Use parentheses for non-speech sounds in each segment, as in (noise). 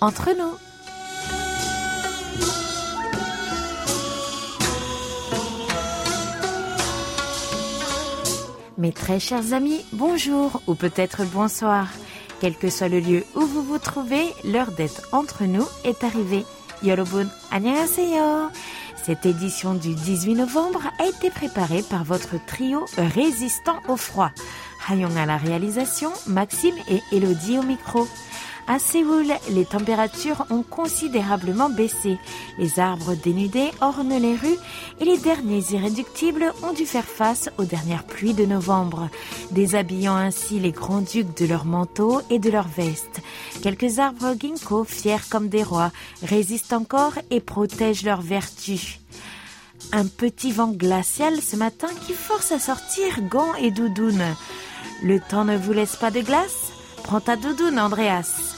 entre nous. Mes très chers amis, bonjour ou peut-être bonsoir. Quel que soit le lieu où vous vous trouvez, l'heure d'être entre nous est arrivée. Yorobun, annyeonghaseyo. Cette édition du 18 novembre a été préparée par votre trio résistant au froid. Hayong à la réalisation, Maxime et Elodie au micro. À Séoul, les températures ont considérablement baissé. Les arbres dénudés ornent les rues et les derniers irréductibles ont dû faire face aux dernières pluies de novembre, déshabillant ainsi les grands-ducs de leurs manteaux et de leurs vestes. Quelques arbres ginkgo, fiers comme des rois, résistent encore et protègent leurs vertus. Un petit vent glacial ce matin qui force à sortir gants et doudounes. Le temps ne vous laisse pas de glace? Prends ta doudoune, Andreas.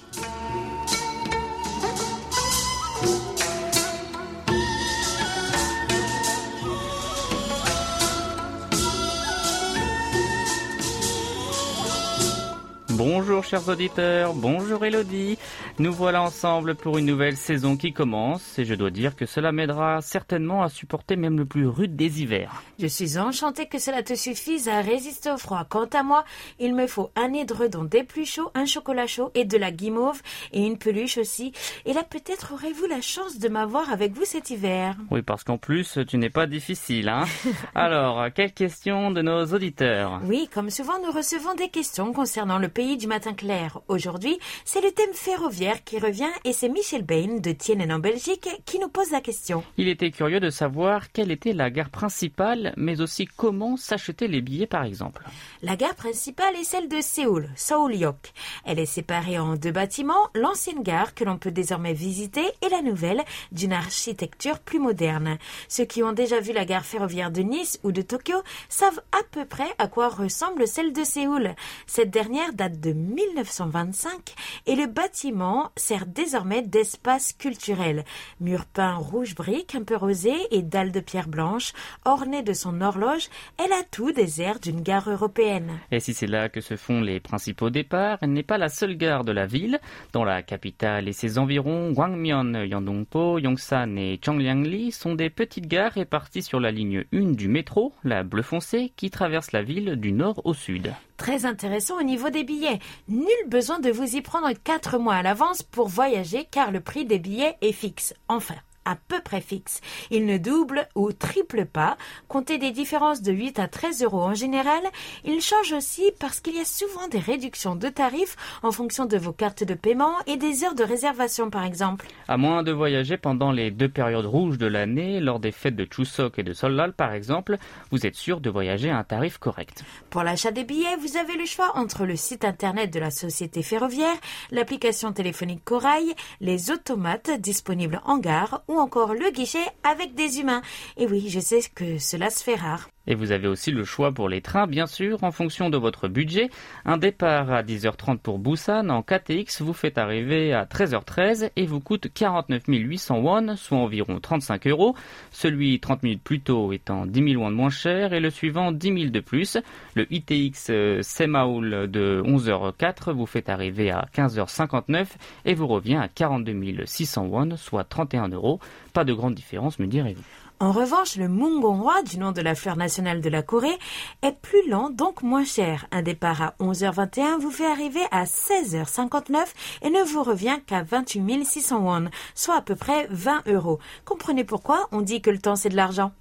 Bonjour chers auditeurs, bonjour Elodie. Nous voilà ensemble pour une nouvelle saison qui commence et je dois dire que cela m'aidera certainement à supporter même le plus rude des hivers. Je suis enchantée que cela te suffise à résister au froid. Quant à moi, il me faut un édredon des plus chauds, un chocolat chaud et de la guimauve et une peluche aussi. Et là peut-être aurez-vous la chance de m'avoir avec vous cet hiver. Oui, parce qu'en plus tu n'es pas difficile. Hein (laughs) Alors, quelles questions de nos auditeurs? Oui, comme souvent nous recevons des questions concernant le pays du matin clair. Aujourd'hui, c'est le thème ferroviaire qui revient et c'est Michel Bain de Tienen en Belgique qui nous pose la question. Il était curieux de savoir quelle était la gare principale, mais aussi comment s'acheter les billets par exemple. La gare principale est celle de Séoul, Seoul-yok. Elle est séparée en deux bâtiments, l'ancienne gare que l'on peut désormais visiter et la nouvelle d'une architecture plus moderne. Ceux qui ont déjà vu la gare ferroviaire de Nice ou de Tokyo savent à peu près à quoi ressemble celle de Séoul. Cette dernière date de 1925 et le bâtiment sert désormais d'espace culturel. Murs peints rouge brique un peu rosé et dalles de pierre blanche ornées de son horloge, elle a tout des airs d'une gare européenne. Et si c'est là que se font les principaux départs, elle n'est pas la seule gare de la ville. Dans la capitale et ses environs, Gwangmyeon, Yandongpo, Yongsan et Changliangli sont des petites gares réparties sur la ligne 1 du métro, la bleu foncé, qui traverse la ville du nord au sud. Très intéressant au niveau des billets. Nul besoin de vous y prendre 4 mois à l'avance pour voyager car le prix des billets est fixe. Enfin, à peu près fixe. Il ne double ou triple pas. Comptez des différences de 8 à 13 euros en général. Il change aussi parce qu'il y a souvent des réductions de tarifs en fonction de vos cartes de paiement et des heures de réservation par exemple. À moins de voyager pendant les deux périodes rouges de l'année, lors des fêtes de Chuseok et de Solal par exemple, vous êtes sûr de voyager à un tarif correct. Pour l'achat des billets, vous avez le choix entre le site internet de la société ferroviaire, l'application téléphonique Corail, les automates disponibles en gare ou encore le guichet avec des humains. Et oui, je sais que cela se fait rare. Et vous avez aussi le choix pour les trains, bien sûr, en fonction de votre budget. Un départ à 10h30 pour Busan en KTX vous fait arriver à 13h13 et vous coûte 49 800 won, soit environ 35 euros. Celui 30 minutes plus tôt étant 10 000 won moins cher et le suivant 10 000 de plus. Le ITX euh, Semaul de 11h04 vous fait arriver à 15h59 et vous revient à 42 600 won, soit 31 euros. Pas de grande différence, me direz-vous. En revanche, le Mungonghwa, du nom de la fleur nationale de la Corée, est plus lent, donc moins cher. Un départ à 11h21 vous fait arriver à 16h59 et ne vous revient qu'à 28 600 won, soit à peu près 20 euros. Comprenez pourquoi on dit que le temps c'est de l'argent.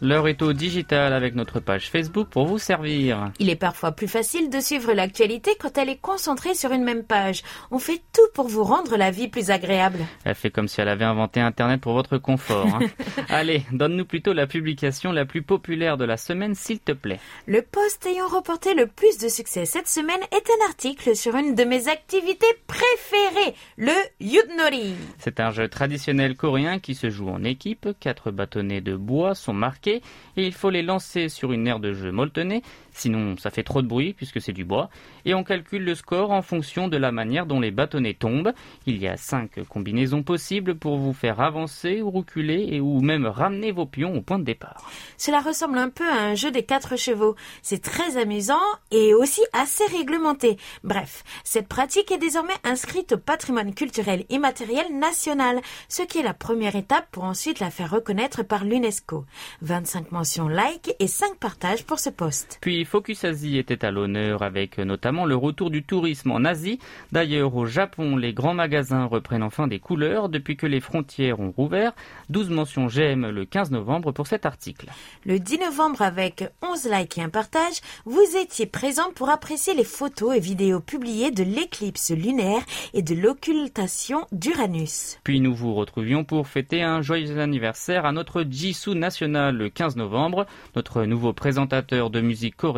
L'heure est au digital avec notre page Facebook pour vous servir. Il est parfois plus facile de suivre l'actualité quand elle est concentrée sur une même page. On fait tout pour vous rendre la vie plus agréable. Elle fait comme si elle avait inventé Internet pour votre confort. hein. (laughs) Allez, donne-nous plutôt la publication la plus populaire de la semaine, s'il te plaît. Le post ayant remporté le plus de succès cette semaine est un article sur une de mes activités préférées, le Yudnori. C'est un jeu traditionnel coréen qui se joue en équipe. Quatre bâtonnets de bois sont marqués et il faut les lancer sur une aire de jeu molletonnée, sinon ça fait trop de bruit puisque c'est du bois. Et on calcule le score en fonction de la manière dont les bâtonnets tombent. Il y a cinq combinaisons possibles pour vous faire avancer ou reculer et ou même ramener vos pions au point de départ. Cela ressemble un peu à un jeu des quatre chevaux. C'est très amusant et aussi assez réglementé. Bref, cette pratique est désormais inscrite au patrimoine culturel immatériel national, ce qui est la première étape pour ensuite la faire reconnaître par l'UNESCO. 25 mentions like et 5 partages pour ce poste. Puis Focus Asie était à l'honneur avec notamment le retour du tourisme en Asie. D'ailleurs, au Japon, les grands magasins reprennent enfin des couleurs depuis que les frontières ont rouvert. 12 mentions j'aime le 15 novembre pour cet article. Le 10 novembre, avec 11 likes et un partage, vous étiez présent pour apprécier les photos et vidéos publiées de l'éclipse lunaire et de l'occultation d'Uranus. Puis nous vous retrouvions pour fêter un joyeux anniversaire à notre Jisoo national le 15 novembre. Notre nouveau présentateur de musique coréenne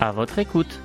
À votre écoute.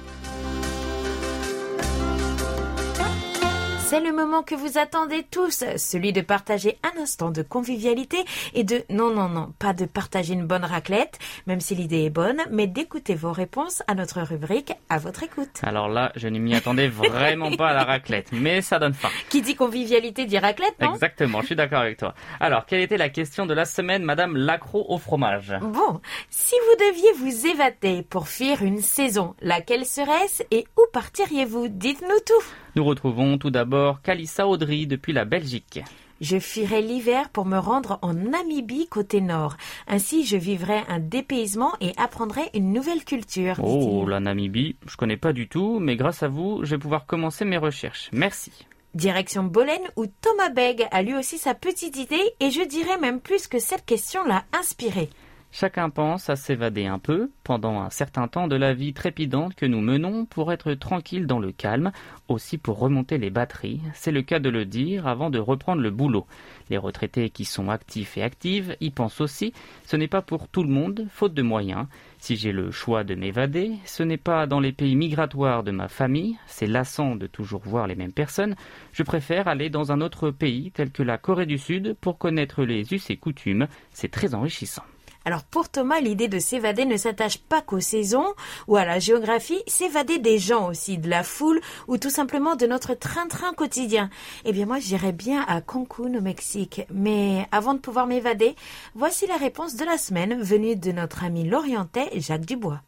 C'est le moment que vous attendez tous, celui de partager un instant de convivialité et de non non non, pas de partager une bonne raclette, même si l'idée est bonne, mais d'écouter vos réponses à notre rubrique à votre écoute. Alors là, je ne m'y attendais vraiment pas à la raclette, mais ça donne faim. Qui dit convivialité dit raclette, non? Exactement, je suis d'accord avec toi. Alors, quelle était la question de la semaine, Madame Lacro au fromage? Bon, si vous deviez vous évader pour fuir une saison, laquelle serait-ce et où partiriez-vous? Dites-nous tout. Nous retrouvons tout d'abord Kalissa Audry depuis la Belgique. Je fuirai l'hiver pour me rendre en Namibie côté nord. Ainsi, je vivrai un dépaysement et apprendrai une nouvelle culture. Oh, la Namibie, je connais pas du tout, mais grâce à vous, je vais pouvoir commencer mes recherches. Merci. Direction Bolène où Thomas Begg a lui aussi sa petite idée et je dirais même plus que cette question l'a inspiré. Chacun pense à s'évader un peu pendant un certain temps de la vie trépidante que nous menons pour être tranquille dans le calme, aussi pour remonter les batteries. C'est le cas de le dire avant de reprendre le boulot. Les retraités qui sont actifs et actives y pensent aussi. Ce n'est pas pour tout le monde, faute de moyens. Si j'ai le choix de m'évader, ce n'est pas dans les pays migratoires de ma famille, c'est lassant de toujours voir les mêmes personnes, je préfère aller dans un autre pays tel que la Corée du Sud pour connaître les us et coutumes, c'est très enrichissant. Alors pour Thomas, l'idée de s'évader ne s'attache pas qu'aux saisons ou à la géographie, s'évader des gens aussi, de la foule ou tout simplement de notre train-train quotidien. Eh bien moi j'irais bien à Cancun au Mexique. Mais avant de pouvoir m'évader, voici la réponse de la semaine venue de notre ami l'Orientais Jacques Dubois.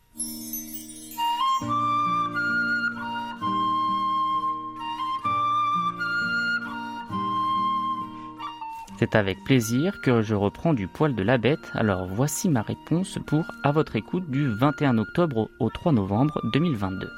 C'est avec plaisir que je reprends du poil de la bête, alors voici ma réponse pour À votre écoute du 21 octobre au 3 novembre 2022.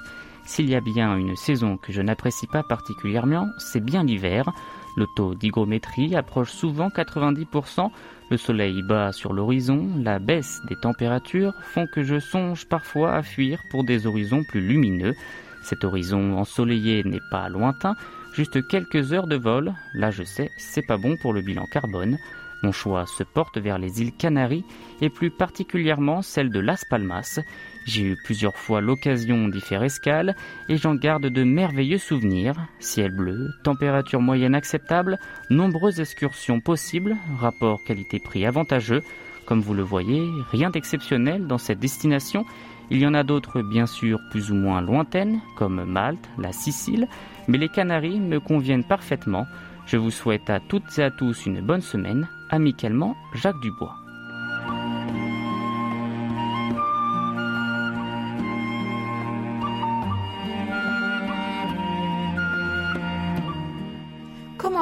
S'il y a bien une saison que je n'apprécie pas particulièrement, c'est bien l'hiver. Le taux d'hygrométrie approche souvent 90%, le soleil bat sur l'horizon, la baisse des températures font que je songe parfois à fuir pour des horizons plus lumineux. Cet horizon ensoleillé n'est pas lointain, juste quelques heures de vol. Là, je sais, c'est pas bon pour le bilan carbone. Mon choix se porte vers les îles Canaries et plus particulièrement celle de Las Palmas. J'ai eu plusieurs fois l'occasion d'y faire escale et j'en garde de merveilleux souvenirs. Ciel bleu, température moyenne acceptable, nombreuses excursions possibles, rapport qualité-prix avantageux. Comme vous le voyez, rien d'exceptionnel dans cette destination. Il y en a d'autres bien sûr plus ou moins lointaines, comme Malte, la Sicile, mais les Canaries me conviennent parfaitement. Je vous souhaite à toutes et à tous une bonne semaine. Amicalement, Jacques Dubois.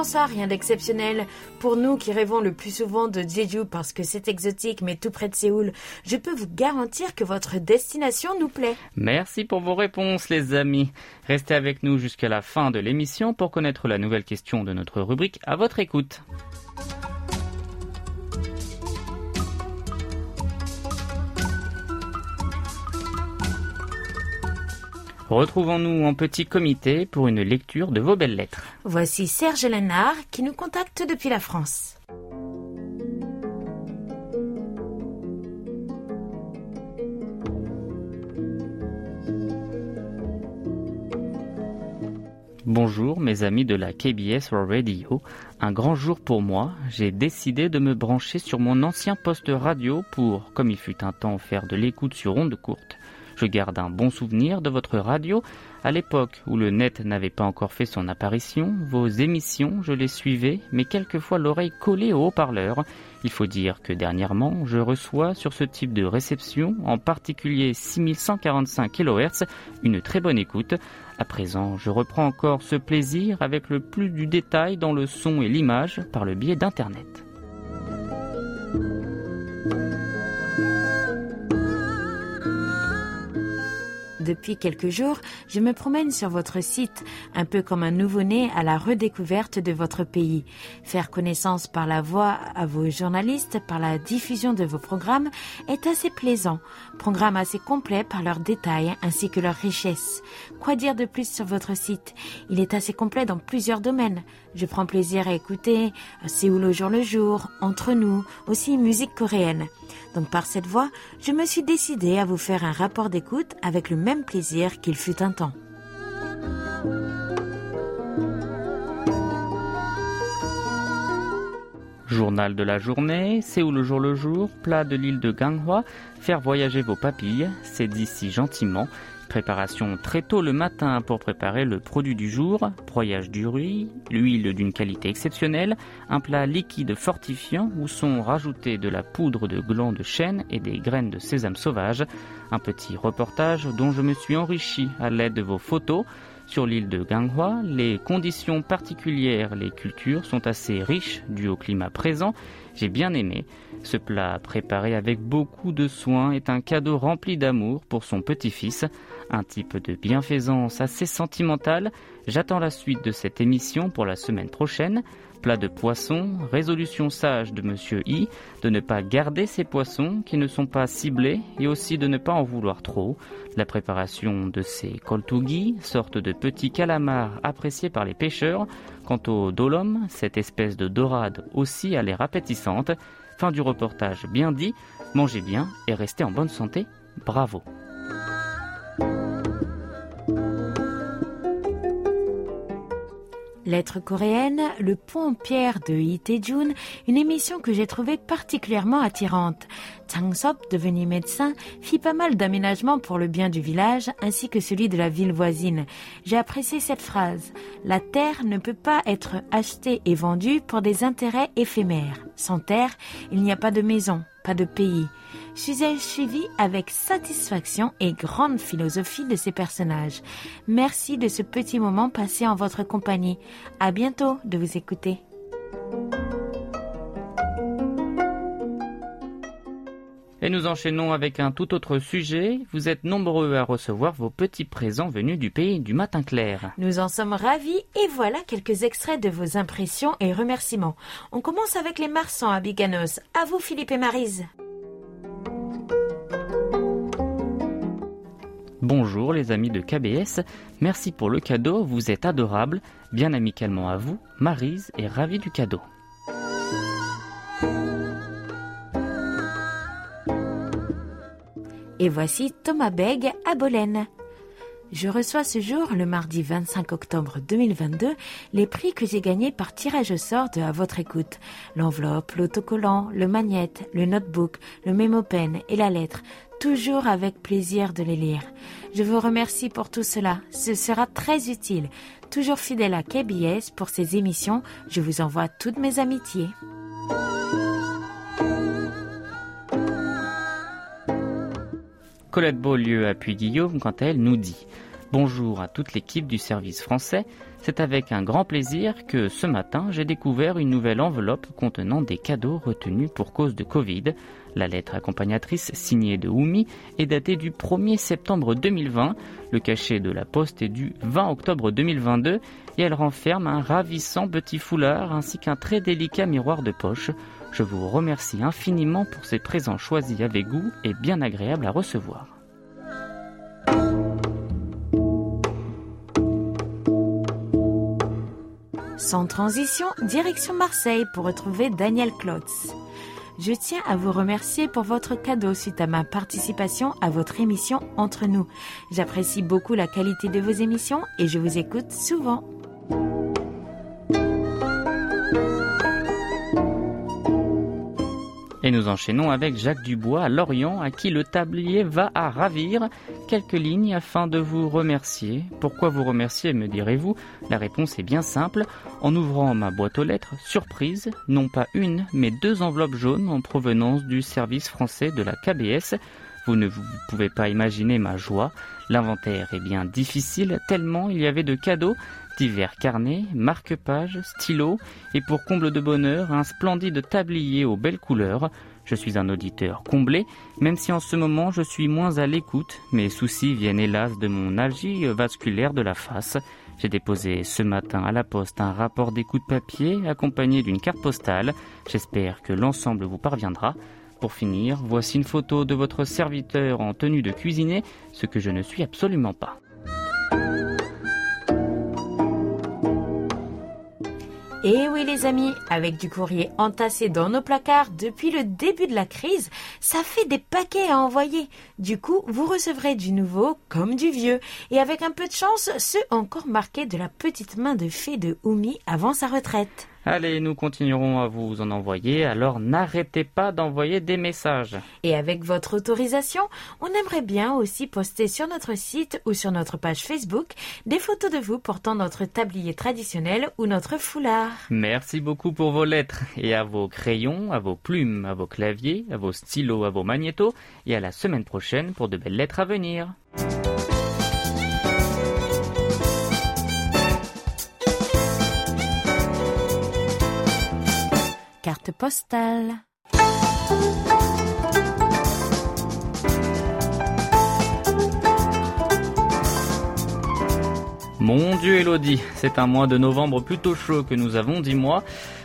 Ça, rien d'exceptionnel. Pour nous qui rêvons le plus souvent de Jeju parce que c'est exotique mais tout près de Séoul, je peux vous garantir que votre destination nous plaît. Merci pour vos réponses les amis. Restez avec nous jusqu'à la fin de l'émission pour connaître la nouvelle question de notre rubrique à votre écoute. Retrouvons-nous en petit comité pour une lecture de vos belles lettres. Voici Serge Lénard qui nous contacte depuis la France. Bonjour mes amis de la KBS Radio. Un grand jour pour moi. J'ai décidé de me brancher sur mon ancien poste radio pour, comme il fut un temps, faire de l'écoute sur ondes courtes. Je garde un bon souvenir de votre radio. À l'époque où le net n'avait pas encore fait son apparition, vos émissions, je les suivais, mais quelquefois l'oreille collée au haut-parleur. Il faut dire que dernièrement, je reçois sur ce type de réception, en particulier 6145 kHz, une très bonne écoute. À présent, je reprends encore ce plaisir avec le plus du détail dans le son et l'image par le biais d'Internet. Depuis quelques jours, je me promène sur votre site, un peu comme un nouveau-né à la redécouverte de votre pays. Faire connaissance par la voix à vos journalistes, par la diffusion de vos programmes, est assez plaisant. Programmes assez complets par leurs détails ainsi que leur richesse. Quoi dire de plus sur votre site? Il est assez complet dans plusieurs domaines. Je prends plaisir à écouter Séoul au jour le jour, Entre nous, aussi musique coréenne. Donc par cette voie, je me suis décidé à vous faire un rapport d'écoute avec le même plaisir qu'il fut un temps. Journal de la journée, Séoul le jour le jour, plat de l'île de Ganghwa, faire voyager vos papilles, c'est d'ici gentiment, Préparation très tôt le matin pour préparer le produit du jour, broyage du riz, l'huile d'une qualité exceptionnelle, un plat liquide fortifiant où sont rajoutés de la poudre de gland de chêne et des graines de sésame sauvage, un petit reportage dont je me suis enrichi à l'aide de vos photos. Sur l'île de Ganghwa, les conditions particulières, les cultures sont assez riches dû au climat présent. J'ai bien aimé. Ce plat préparé avec beaucoup de soin est un cadeau rempli d'amour pour son petit-fils un type de bienfaisance assez sentimental. J'attends la suite de cette émission pour la semaine prochaine. Plat de poisson, résolution sage de Monsieur I de ne pas garder ces poissons qui ne sont pas ciblés et aussi de ne pas en vouloir trop. La préparation de ces koltugi, sorte de petits calamars appréciés par les pêcheurs. Quant au dolom, cette espèce de dorade aussi a l'air appétissante. Fin du reportage bien dit, mangez bien et restez en bonne santé. Bravo. Lettre coréenne, Le Pont Pierre de Itaejun, une émission que j'ai trouvée particulièrement attirante. Chang Sop, devenu médecin, fit pas mal d'aménagements pour le bien du village ainsi que celui de la ville voisine. J'ai apprécié cette phrase. La terre ne peut pas être achetée et vendue pour des intérêts éphémères. Sans terre, il n'y a pas de maison, pas de pays. Suis-je suivi avec satisfaction et grande philosophie de ces personnages. Merci de ce petit moment passé en votre compagnie. À bientôt de vous écouter. Et nous enchaînons avec un tout autre sujet. Vous êtes nombreux à recevoir vos petits présents venus du pays du matin clair. Nous en sommes ravis et voilà quelques extraits de vos impressions et remerciements. On commence avec les Marsans à Biganos. À vous Philippe et Marise. Bonjour les amis de KBS, merci pour le cadeau, vous êtes adorables, bien amicalement à vous, Marise est ravie du cadeau. Et voici Thomas Beg à Bolène. Je reçois ce jour, le mardi 25 octobre 2022, les prix que j'ai gagnés par tirage au sort de À votre écoute. L'enveloppe, l'autocollant, le magnète, le notebook, le mémo pen et la lettre. Toujours avec plaisir de les lire. Je vous remercie pour tout cela. Ce sera très utile. Toujours fidèle à KBS pour ces émissions, je vous envoie toutes mes amitiés. Colette Beaulieu appuie Guillaume quand elle nous dit Bonjour à toute l'équipe du service français. C'est avec un grand plaisir que ce matin j'ai découvert une nouvelle enveloppe contenant des cadeaux retenus pour cause de Covid. La lettre accompagnatrice signée de Oumi est datée du 1er septembre 2020. Le cachet de la poste est du 20 octobre 2022 et elle renferme un ravissant petit foulard ainsi qu'un très délicat miroir de poche. Je vous remercie infiniment pour ces présents choisis avec goût et bien agréables à recevoir. Sans transition, direction Marseille pour retrouver Daniel Klotz. Je tiens à vous remercier pour votre cadeau suite à ma participation à votre émission Entre nous. J'apprécie beaucoup la qualité de vos émissions et je vous écoute souvent. Et nous enchaînons avec Jacques Dubois à Lorient, à qui le tablier va à ravir. Quelques lignes afin de vous remercier. Pourquoi vous remercier, me direz-vous La réponse est bien simple. En ouvrant ma boîte aux lettres, surprise, non pas une, mais deux enveloppes jaunes en provenance du service français de la KBS. Vous ne vous pouvez pas imaginer ma joie. L'inventaire est bien difficile, tellement il y avait de cadeaux divers carnets, marque-pages, stylos et pour comble de bonheur, un splendide tablier aux belles couleurs. Je suis un auditeur comblé, même si en ce moment je suis moins à l'écoute. Mes soucis viennent hélas de mon algie vasculaire de la face. J'ai déposé ce matin à la poste un rapport d'écoute papier accompagné d'une carte postale. J'espère que l'ensemble vous parviendra. Pour finir, voici une photo de votre serviteur en tenue de cuisiner, ce que je ne suis absolument pas. Et oui les amis, avec du courrier entassé dans nos placards depuis le début de la crise, ça fait des paquets à envoyer. Du coup, vous recevrez du nouveau comme du vieux. Et avec un peu de chance, ceux encore marqués de la petite main de fée de Oumi avant sa retraite. Allez, nous continuerons à vous en envoyer, alors n'arrêtez pas d'envoyer des messages. Et avec votre autorisation, on aimerait bien aussi poster sur notre site ou sur notre page Facebook des photos de vous portant notre tablier traditionnel ou notre foulard. Merci beaucoup pour vos lettres et à vos crayons, à vos plumes, à vos claviers, à vos stylos, à vos magnétos et à la semaine prochaine pour de belles lettres à venir. Carte postale. Mon Dieu, Elodie, c'est un mois de novembre plutôt chaud que nous avons, dis-moi.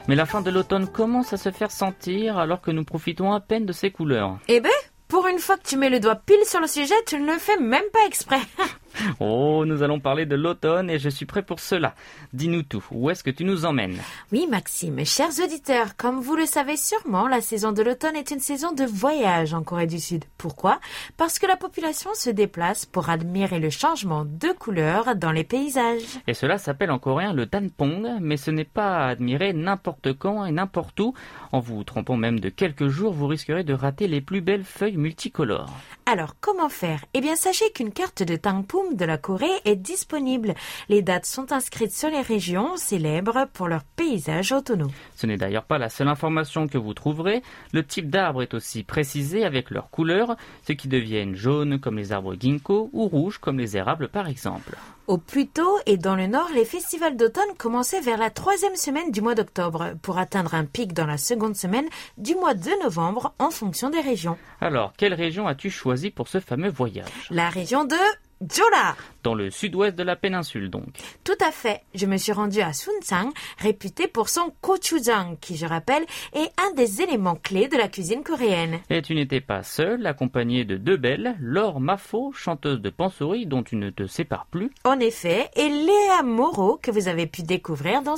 Mais la fin de l'automne commence à se faire sentir alors que nous profitons à peine de ses couleurs. Eh ben, pour une fois que tu mets le doigt pile sur le sujet, tu ne le fais même pas exprès. (laughs) (laughs) Oh, nous allons parler de l'automne et je suis prêt pour cela. Dis-nous tout, où est-ce que tu nous emmènes Oui, Maxime, chers auditeurs, comme vous le savez sûrement, la saison de l'automne est une saison de voyage en Corée du Sud. Pourquoi? Parce que la population se déplace pour admirer le changement de couleur dans les paysages. Et cela s'appelle en coréen le danpong, mais ce n'est pas à admirer n'importe quand et n'importe où. En vous trompant même de quelques jours, vous risquerez de rater les plus belles feuilles multicolores. Alors, comment faire? Eh bien, sachez qu'une carte de danpong de la Corée est disponible. Les dates sont inscrites sur les régions célèbres pour leurs paysages autonomes. Ce n'est d'ailleurs pas la seule information que vous trouverez. Le type d'arbre est aussi précisé avec leurs couleurs, ce qui deviennent jaunes comme les arbres ginkgo ou rouges comme les érables par exemple. Au plus tôt et dans le nord, les festivals d'automne commençaient vers la troisième semaine du mois d'octobre pour atteindre un pic dans la seconde semaine du mois de novembre en fonction des régions. Alors, quelle région as-tu choisi pour ce fameux voyage? La région de Jola Dans le sud-ouest de la péninsule donc. Tout à fait. Je me suis rendue à Sunsang, réputé pour son gochujang, qui je rappelle est un des éléments clés de la cuisine coréenne. Et tu n'étais pas seule, accompagnée de deux belles, Laure Mafo, chanteuse de pansori dont tu ne te sépares plus. En effet, et Léa Moreau, que vous avez pu découvrir dans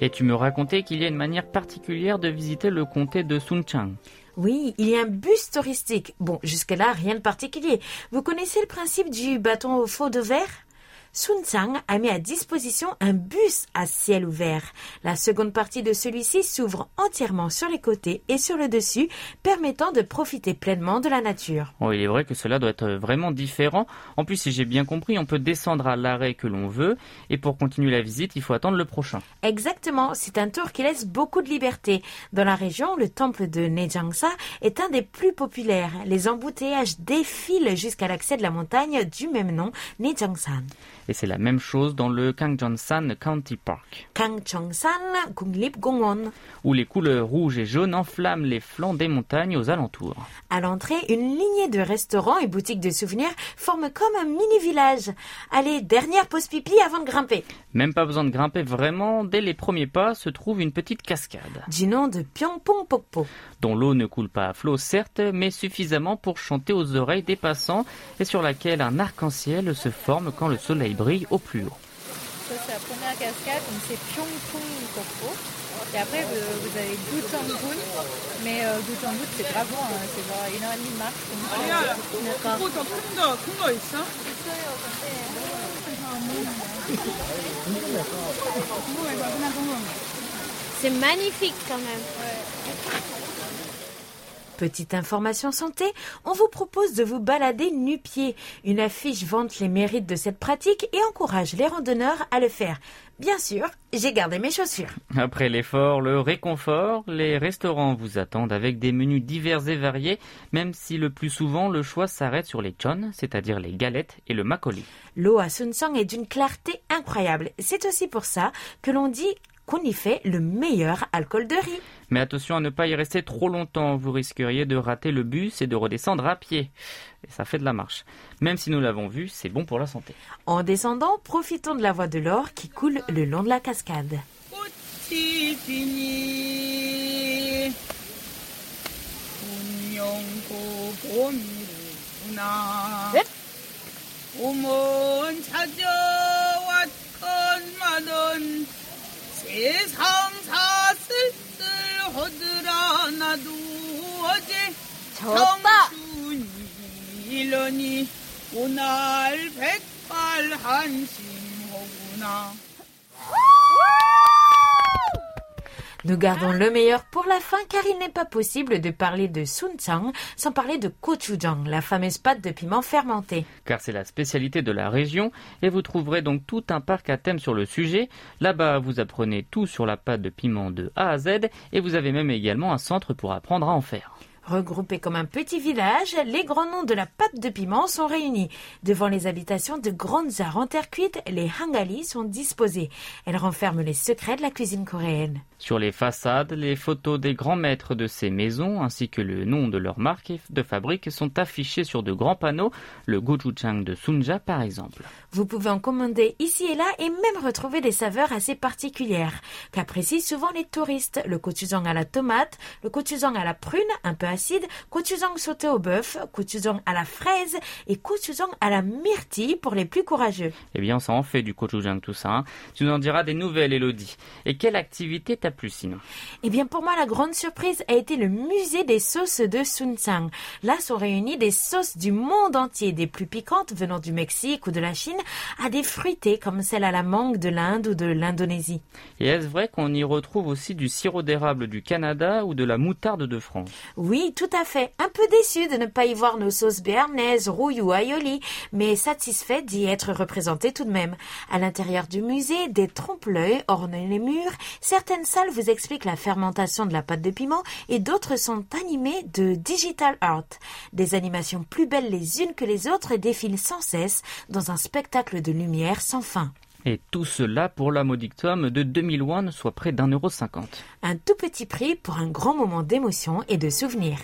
Et tu me racontais qu'il y a une manière particulière de visiter le comté de Sunchang. Oui, il y a un bus touristique. Bon, jusque-là, rien de particulier. Vous connaissez le principe du bâton au faux de verre? Sun Sang a mis à disposition un bus à ciel ouvert. La seconde partie de celui-ci s'ouvre entièrement sur les côtés et sur le dessus, permettant de profiter pleinement de la nature. Oh, il est vrai que cela doit être vraiment différent. En plus, si j'ai bien compris, on peut descendre à l'arrêt que l'on veut et pour continuer la visite, il faut attendre le prochain. Exactement, c'est un tour qui laisse beaucoup de liberté. Dans la région, le temple de Nejangsa est un des plus populaires. Les embouteillages défilent jusqu'à l'accès de la montagne du même nom, Nejangsan. Et c'est la même chose dans le Kangjonsan County Park, où les couleurs rouges et jaunes enflamment les flancs des montagnes aux alentours. À l'entrée, une lignée de restaurants et boutiques de souvenirs forme comme un mini-village. Allez, dernière pause pipi avant de grimper. Même pas besoin de grimper vraiment, dès les premiers pas se trouve une petite cascade, Du nom de Pyeongpong Pokpo. dont l'eau ne coule pas à flot certes, mais suffisamment pour chanter aux oreilles des passants et sur laquelle un arc-en-ciel se forme quand le soleil brille au plus haut. Ça, c'est la première cascade, donc c'est Pyongpong Et après, vous, avez Gutangun, mais euh, Gutangun, c'est grave hein. c'est genre une heure et demie de marche. D'accord. C'est magnifique quand même. Petite information santé, on vous propose de vous balader nu-pied. Une affiche vante les mérites de cette pratique et encourage les randonneurs à le faire. Bien sûr, j'ai gardé mes chaussures. Après l'effort, le réconfort, les restaurants vous attendent avec des menus divers et variés, même si le plus souvent le choix s'arrête sur les chon, c'est-à-dire les galettes et le makgeolli. L'eau à Sunsang est d'une clarté incroyable. C'est aussi pour ça que l'on dit qu'on y fait le meilleur alcool de riz. Mais attention à ne pas y rester trop longtemps, vous risqueriez de rater le bus et de redescendre à pied. Et ça fait de la marche. Même si nous l'avons vu, c'est bon pour la santé. En descendant, profitons de la voie de l'or qui coule le long de la cascade. 세상 사슬슬 허드라 나도 어제 졌다. 청춘이 일러니 오날 백발 한심하구나 Nous gardons le meilleur pour la fin car il n'est pas possible de parler de Sunsang sans parler de gochujang, la fameuse pâte de piment fermenté. car c'est la spécialité de la région et vous trouverez donc tout un parc à thème sur le sujet. Là-bas, vous apprenez tout sur la pâte de piment de A à Z et vous avez même également un centre pour apprendre à en faire. Regroupés comme un petit village, les grands noms de la pâte de piment sont réunis. Devant les habitations de grandes arts en terre cuite, les hangali sont disposés. Elles renferment les secrets de la cuisine coréenne. Sur les façades, les photos des grands maîtres de ces maisons ainsi que le nom de leur marque de fabrique sont affichés sur de grands panneaux, le gochujang de Sunja par exemple. Vous pouvez en commander ici et là et même retrouver des saveurs assez particulières qu'apprécient souvent les touristes. Le gochujang à la tomate, le gochujang à la prune, un peu acide, gochujang sauté au bœuf, gochujang à la fraise et gochujang à la myrtille pour les plus courageux. Eh bien, ça en fait du gochujang tout ça. hein. Tu nous en diras des nouvelles, Elodie. Et quelle activité t'a plu sinon? Eh bien, pour moi, la grande surprise a été le musée des sauces de Sunsang. Là sont réunies des sauces du monde entier, des plus piquantes venant du Mexique ou de la Chine, à des fruitées comme celle à la mangue de l'Inde ou de l'Indonésie. Et est-ce vrai qu'on y retrouve aussi du sirop d'érable du Canada ou de la moutarde de France? Oui, tout à fait. Un peu déçu de ne pas y voir nos sauces béarnaises, rouille ou aioli, mais satisfait d'y être représenté tout de même. À l'intérieur du musée, des trompe-l'œil ornent les murs. Certaines salles vous expliquent la fermentation de la pâte de piment et d'autres sont animées de digital art. Des animations plus belles les unes que les autres défilent sans cesse dans un spectacle de lumière sans fin. Et tout cela pour la modique somme de 2000 won, soit près d'un euro cinquante. Un tout petit prix pour un grand moment d'émotion et de souvenir.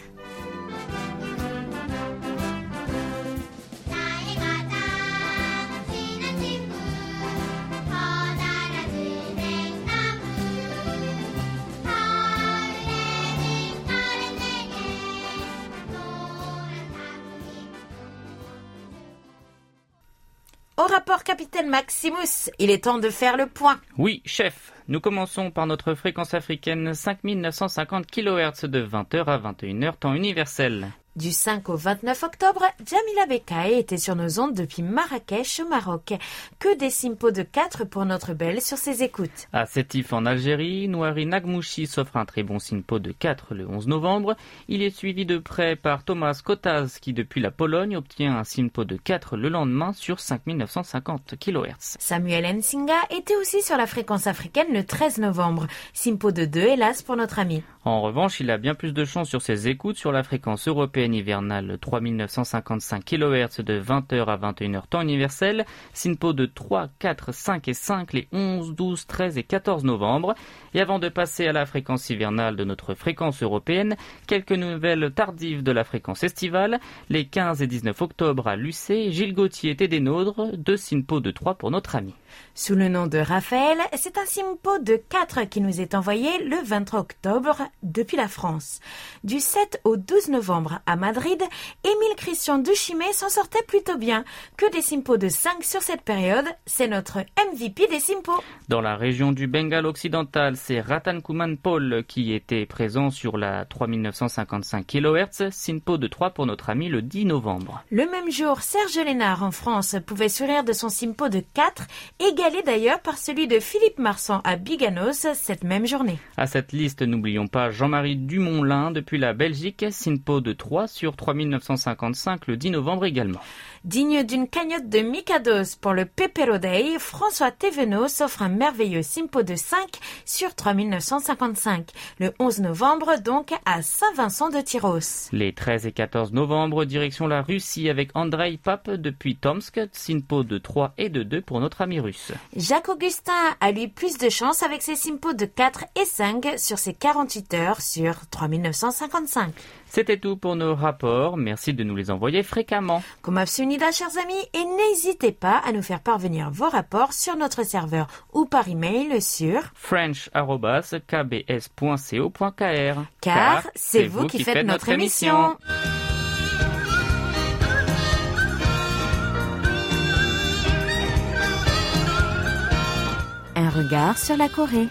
Au rapport capitaine Maximus, il est temps de faire le point. Oui, chef, nous commençons par notre fréquence africaine 5950 kHz de 20h à 21h temps universel. Du 5 au 29 octobre, Jamila Bekaï était sur nos ondes depuis Marrakech au Maroc. Que des simpos de 4 pour notre belle sur ses écoutes. À Sétif en Algérie, Noiri Nagmouchi s'offre un très bon simpo de 4 le 11 novembre. Il est suivi de près par Thomas Kotaz qui depuis la Pologne obtient un simpo de 4 le lendemain sur 5950 kHz. Samuel Nsinga était aussi sur la fréquence africaine le 13 novembre. Simpo de 2, hélas, pour notre ami. En revanche, il a bien plus de chance sur ses écoutes sur la fréquence européenne hivernale 3955 kHz de 20h à 21h temps universel, SINPO de 3, 4, 5 et 5 les 11, 12, 13 et 14 novembre. Et avant de passer à la fréquence hivernale de notre fréquence européenne, quelques nouvelles tardives de la fréquence estivale. Les 15 et 19 octobre à Lucé, Gilles Gauthier était des nôtres, deux SINPO de 3 pour notre ami. Sous le nom de Raphaël, c'est un simpo de 4 qui nous est envoyé le 23 octobre depuis la France. Du 7 au 12 novembre à Madrid, Émile Christian Duchimé s'en sortait plutôt bien. Que des simpos de 5 sur cette période, c'est notre MVP des simpos. Dans la région du Bengale occidental, c'est Ratan Kuman Paul qui était présent sur la 3955 kHz, SINPO de 3 pour notre ami le 10 novembre. Le même jour, Serge Lénard en France pouvait sourire de son simpo de 4, égalé d'ailleurs par celui de Philippe Marsan à Biganos cette même journée. À cette liste, n'oublions pas Jean-Marie Dumont-Lin depuis la Belgique, SINPO de 3 sur 3955 le 10 novembre également. Digne d'une cagnotte de Mikados pour le Pepero Day, François Thévenot s'offre un merveilleux simpo de 5 sur 3955, le 11 novembre donc à Saint-Vincent de Tyros. Les 13 et 14 novembre, direction la Russie avec Andrei Pape depuis Tomsk, SINPO de 3 et de 2 pour notre ami russe. Jacques Augustin a lui plus de chance avec ses simpos de 4 et 5 sur ses 48 heures sur 3955. C'était tout pour nos rapports, merci de nous les envoyer fréquemment. Comme Sunida, chers amis, et n'hésitez pas à nous faire parvenir vos rapports sur notre serveur ou par email sur french.kbs.co.kr car c'est vous qui faites notre émission. Un regard sur la Corée.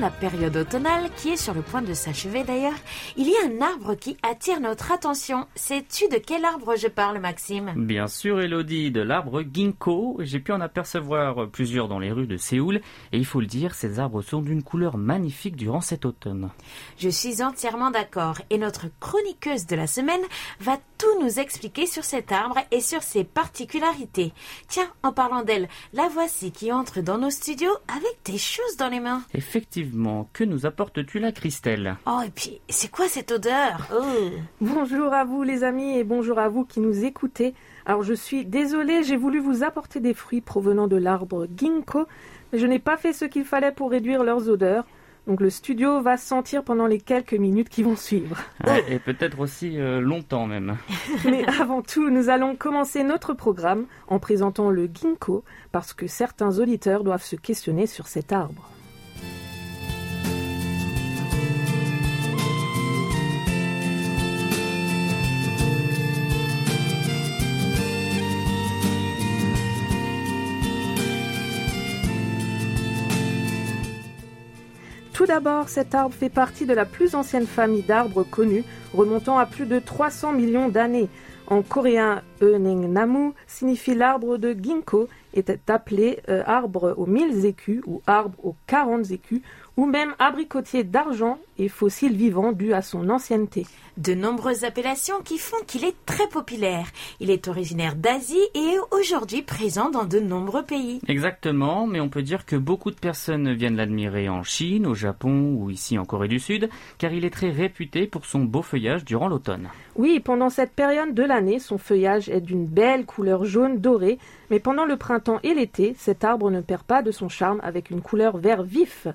La période automnale, qui est sur le point de s'achever d'ailleurs, il y a un arbre qui attire notre attention. Sais-tu de quel arbre je parle, Maxime? Bien sûr, Elodie, de l'arbre ginkgo. J'ai pu en apercevoir plusieurs dans les rues de Séoul. Et il faut le dire, ces arbres sont d'une couleur magnifique durant cet automne. Je suis entièrement d'accord. Et notre chroniqueuse de la semaine va tout nous expliquer sur cet arbre et sur ses particularités. Tiens, en parlant d'elle, la voici qui entre dans nos studios avec des choses dans les mains. Effectivement, que nous apportes-tu là, Christelle? Oh, et puis, c'est quoi cette odeur? Oh Bonjour à vous les amis et bonjour à vous qui nous écoutez. Alors je suis désolée, j'ai voulu vous apporter des fruits provenant de l'arbre ginkgo, mais je n'ai pas fait ce qu'il fallait pour réduire leurs odeurs. Donc le studio va sentir pendant les quelques minutes qui vont suivre. Ah, Et peut-être aussi euh, longtemps même. (laughs) Mais avant tout, nous allons commencer notre programme en présentant le ginkgo parce que certains auditeurs doivent se questionner sur cet arbre. Tout d'abord, cet arbre fait partie de la plus ancienne famille d'arbres connue, remontant à plus de 300 millions d'années. En coréen, Euneng-namu signifie l'arbre de ginkgo, était appelé euh, arbre aux 1000 écus ou arbre aux 40 écus, ou même abricotier d'argent et fossile vivant dû à son ancienneté. De nombreuses appellations qui font qu'il est très populaire. Il est originaire d'Asie et est aujourd'hui présent dans de nombreux pays. Exactement, mais on peut dire que beaucoup de personnes viennent l'admirer en Chine, au Japon ou ici en Corée du Sud, car il est très réputé pour son beau feuillage durant l'automne. Oui, pendant cette période de l'année, son feuillage est d'une belle couleur jaune dorée, mais pendant le printemps et l'été, cet arbre ne perd pas de son charme avec une couleur vert vif.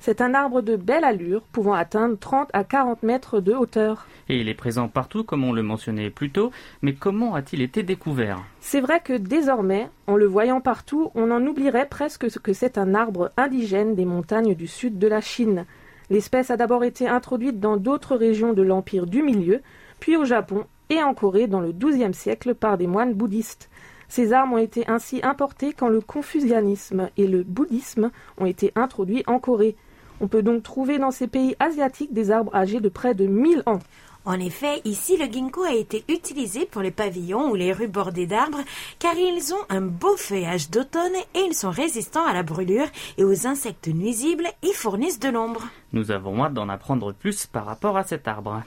C'est un arbre de belle allure, pouvant atteindre 30 à 40 mètres de hauteur. Et il est présent partout, comme on le mentionnait plus tôt, mais comment a-t-il été découvert? C'est vrai que désormais, en le voyant partout, on en oublierait presque que c'est un arbre indigène des montagnes du sud de la Chine. L'espèce a d'abord été introduite dans d'autres régions de l'Empire du Milieu, puis au Japon et en Corée dans le XIIe siècle par des moines bouddhistes. Ces arbres ont été ainsi importés quand le confucianisme et le bouddhisme ont été introduits en Corée. On peut donc trouver dans ces pays asiatiques des arbres âgés de près de 1000 ans. En effet, ici, le ginkgo a été utilisé pour les pavillons ou les rues bordées d'arbres car ils ont un beau feuillage d'automne et ils sont résistants à la brûlure et aux insectes nuisibles et fournissent de l'ombre. Nous avons hâte d'en apprendre plus par rapport à cet arbre.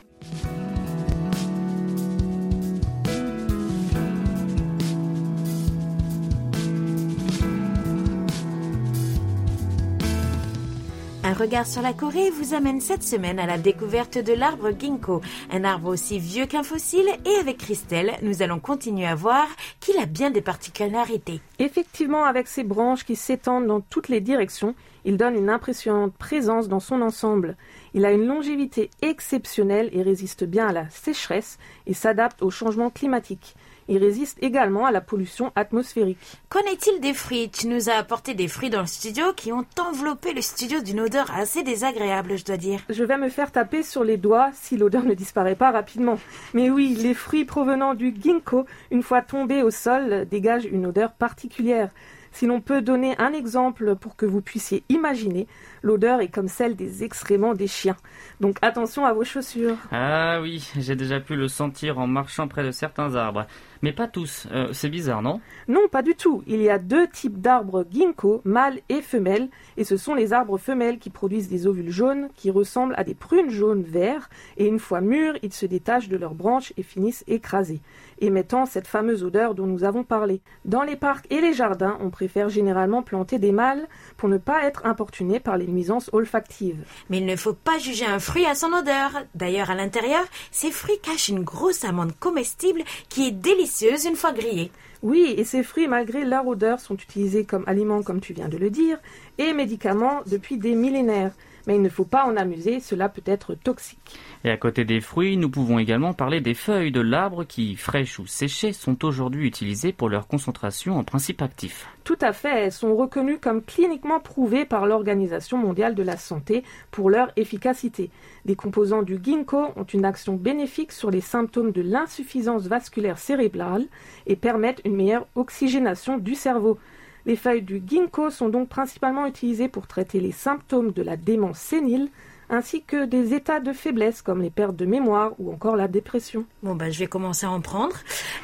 Regard sur la Corée vous amène cette semaine à la découverte de l'arbre ginkgo, un arbre aussi vieux qu'un fossile et avec Christelle, nous allons continuer à voir qu'il a bien des particularités. Effectivement, avec ses branches qui s'étendent dans toutes les directions, il donne une impressionnante présence dans son ensemble. Il a une longévité exceptionnelle et résiste bien à la sécheresse et s'adapte aux changements climatiques. Il résiste également à la pollution atmosphérique. Qu'en est-il des fruits? Tu nous as apporté des fruits dans le studio qui ont enveloppé le studio d'une odeur assez désagréable, je dois dire. Je vais me faire taper sur les doigts si l'odeur ne disparaît pas rapidement. Mais oui, les fruits provenant du ginkgo, une fois tombés au sol, dégagent une odeur particulière. Si l'on peut donner un exemple pour que vous puissiez imaginer, l'odeur est comme celle des excréments des chiens. Donc attention à vos chaussures. Ah oui, j'ai déjà pu le sentir en marchant près de certains arbres. Mais pas tous. Euh, c'est bizarre, non? Non, pas du tout. Il y a deux types d'arbres ginkgo, mâles et femelles, et ce sont les arbres femelles qui produisent des ovules jaunes qui ressemblent à des prunes jaunes verts, et une fois mûrs, ils se détachent de leurs branches et finissent écrasés, émettant cette fameuse odeur dont nous avons parlé. Dans les parcs et les jardins, on préfère généralement planter des mâles pour ne pas être importuné par les nuisances olfactives. Mais il ne faut pas juger un fruit à son odeur. D'ailleurs, à l'intérieur, ces fruits cachent une grosse amande comestible qui est délicieuse une fois grillée. Oui, et ces fruits, malgré leur odeur, sont utilisés comme aliments, comme tu viens de le dire, et médicaments depuis des millénaires. Mais il ne faut pas en amuser, cela peut être toxique. Et à côté des fruits, nous pouvons également parler des feuilles de l'arbre qui, fraîches ou séchées, sont aujourd'hui utilisées pour leur concentration en principe actif. Tout à fait, elles sont reconnues comme cliniquement prouvées par l'Organisation mondiale de la santé pour leur efficacité. Des composants du ginkgo ont une action bénéfique sur les symptômes de l'insuffisance vasculaire cérébrale et permettent une meilleure oxygénation du cerveau. Les feuilles du ginkgo sont donc principalement utilisées pour traiter les symptômes de la démence sénile ainsi que des états de faiblesse comme les pertes de mémoire ou encore la dépression. Bon, bah, je vais commencer à en prendre.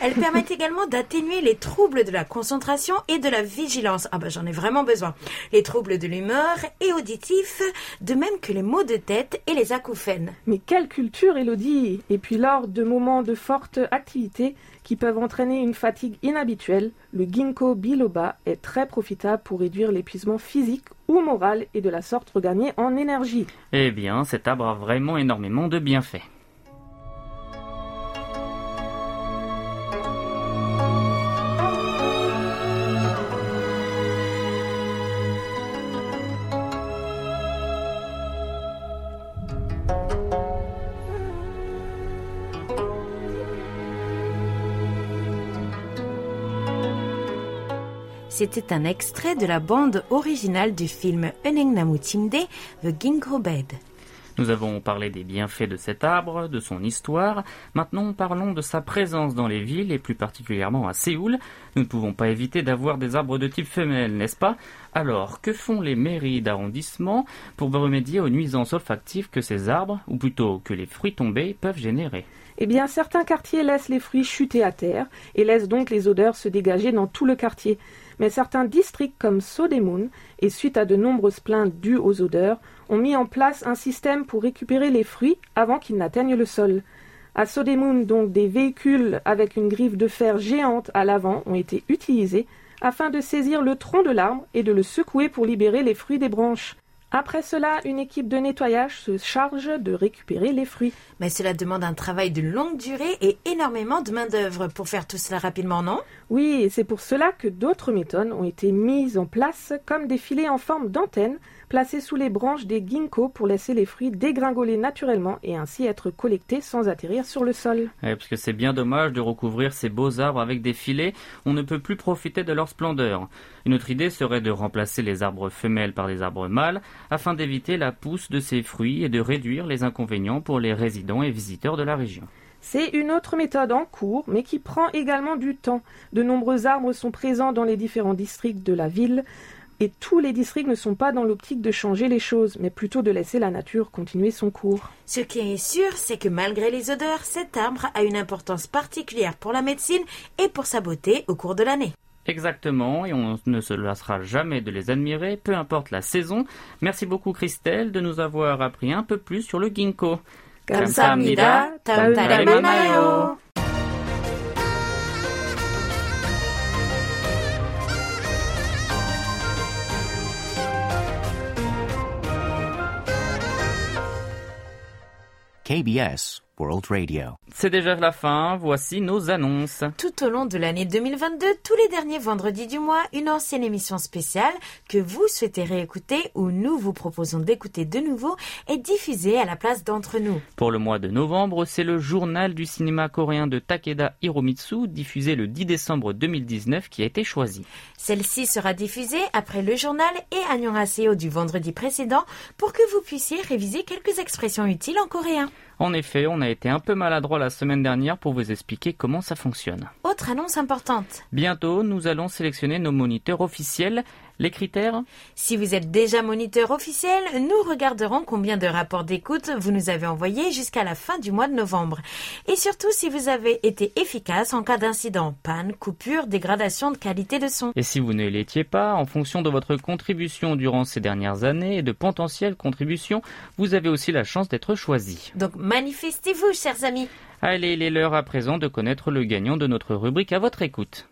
Elles permettent (laughs) également d'atténuer les troubles de la concentration et de la vigilance. Ah, bah, j'en ai vraiment besoin. Les troubles de l'humeur et auditifs, de même que les maux de tête et les acouphènes. Mais quelle culture, Elodie Et puis lors de moments de forte activité qui peuvent entraîner une fatigue inhabituelle, le ginkgo biloba est très profitable pour réduire l'épuisement physique moral et de la sorte regagner en énergie. Eh bien, cet arbre a vraiment énormément de bienfaits. C'était un extrait de la bande originale du film Uneng Namu Timde, The Ginkgo Bed. Nous avons parlé des bienfaits de cet arbre, de son histoire. Maintenant, parlons de sa présence dans les villes et plus particulièrement à Séoul. Nous ne pouvons pas éviter d'avoir des arbres de type femelle, n'est-ce pas? Alors, que font les mairies d'arrondissement pour remédier aux nuisances olfactives que ces arbres, ou plutôt que les fruits tombés, peuvent générer? Eh bien, certains quartiers laissent les fruits chuter à terre et laissent donc les odeurs se dégager dans tout le quartier. Mais certains districts comme Sodemun, et suite à de nombreuses plaintes dues aux odeurs, ont mis en place un système pour récupérer les fruits avant qu'ils n'atteignent le sol. À Sodemun, donc, des véhicules avec une griffe de fer géante à l'avant ont été utilisés afin de saisir le tronc de l'arbre et de le secouer pour libérer les fruits des branches. Après cela, une équipe de nettoyage se charge de récupérer les fruits. Mais cela demande un travail de longue durée et énormément de main-d'œuvre pour faire tout cela rapidement, non? Oui, et c'est pour cela que d'autres méthodes ont été mises en place, comme des filets en forme d'antenne placés sous les branches des ginkgo pour laisser les fruits dégringoler naturellement et ainsi être collectés sans atterrir sur le sol. Ouais, parce que c'est bien dommage de recouvrir ces beaux arbres avec des filets, on ne peut plus profiter de leur splendeur. Une autre idée serait de remplacer les arbres femelles par des arbres mâles afin d'éviter la pousse de ces fruits et de réduire les inconvénients pour les résidents et visiteurs de la région. C'est une autre méthode en cours, mais qui prend également du temps. De nombreux arbres sont présents dans les différents districts de la ville, et tous les districts ne sont pas dans l'optique de changer les choses, mais plutôt de laisser la nature continuer son cours. Ce qui est sûr, c'est que malgré les odeurs, cet arbre a une importance particulière pour la médecine et pour sa beauté au cours de l'année. Exactement, et on ne se lassera jamais de les admirer, peu importe la saison. Merci beaucoup Christelle de nous avoir appris un peu plus sur le ginkgo. 감사합니다. 다음 달에 만나요. KBS World Radio. C'est déjà la fin, voici nos annonces. Tout au long de l'année 2022, tous les derniers vendredis du mois, une ancienne émission spéciale que vous souhaitez réécouter ou nous vous proposons d'écouter de nouveau est diffusée à la place d'entre nous. Pour le mois de novembre, c'est le journal du cinéma coréen de Takeda Hiromitsu, diffusé le 10 décembre 2019, qui a été choisi. Celle-ci sera diffusée après le journal et Annyeonghaseyo du vendredi précédent pour que vous puissiez réviser quelques expressions utiles en coréen. En effet, on a été un peu maladroit la semaine dernière pour vous expliquer comment ça fonctionne. Autre annonce importante. Bientôt, nous allons sélectionner nos moniteurs officiels. Les critères Si vous êtes déjà moniteur officiel, nous regarderons combien de rapports d'écoute vous nous avez envoyés jusqu'à la fin du mois de novembre. Et surtout si vous avez été efficace en cas d'incident, panne, coupure, dégradation de qualité de son. Et si vous ne l'étiez pas, en fonction de votre contribution durant ces dernières années et de potentielles contributions, vous avez aussi la chance d'être choisi. Donc manifestez-vous, chers amis. Allez, il est l'heure à présent de connaître le gagnant de notre rubrique à votre écoute.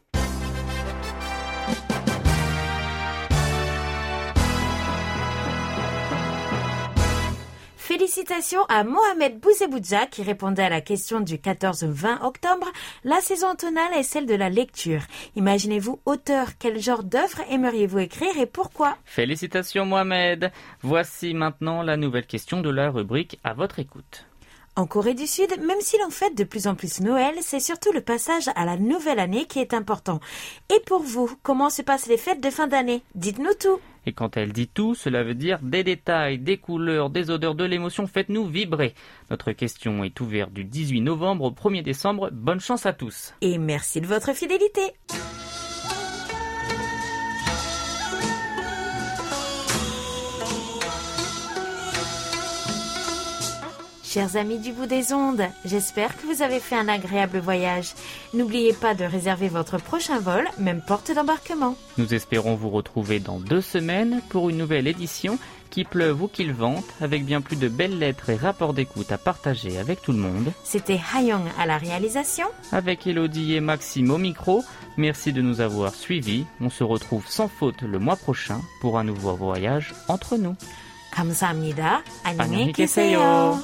Félicitations à Mohamed Bouzeboudja qui répondait à la question du 14 au 20 octobre. La saison automnale est celle de la lecture. Imaginez-vous auteur, quel genre d'œuvre aimeriez-vous écrire et pourquoi? Félicitations Mohamed. Voici maintenant la nouvelle question de la rubrique à votre écoute. En Corée du Sud, même si l'on fête de plus en plus Noël, c'est surtout le passage à la nouvelle année qui est important. Et pour vous, comment se passent les fêtes de fin d'année? Dites-nous tout. Et quand elle dit tout, cela veut dire des détails, des couleurs, des odeurs, de l'émotion. Faites-nous vibrer. Notre question est ouverte du 18 novembre au 1er décembre. Bonne chance à tous. Et merci de votre fidélité. Chers amis du bout des ondes, j'espère que vous avez fait un agréable voyage. N'oubliez pas de réserver votre prochain vol, même porte d'embarquement. Nous espérons vous retrouver dans deux semaines pour une nouvelle édition qui pleuve ou qu'il vente, avec bien plus de belles lettres et rapports d'écoute à partager avec tout le monde. C'était Hayong à la réalisation. Avec Elodie et Maxime au micro, merci de nous avoir suivis. On se retrouve sans faute le mois prochain pour un nouveau voyage entre nous. 감사합니다. 안녕히, 계세요.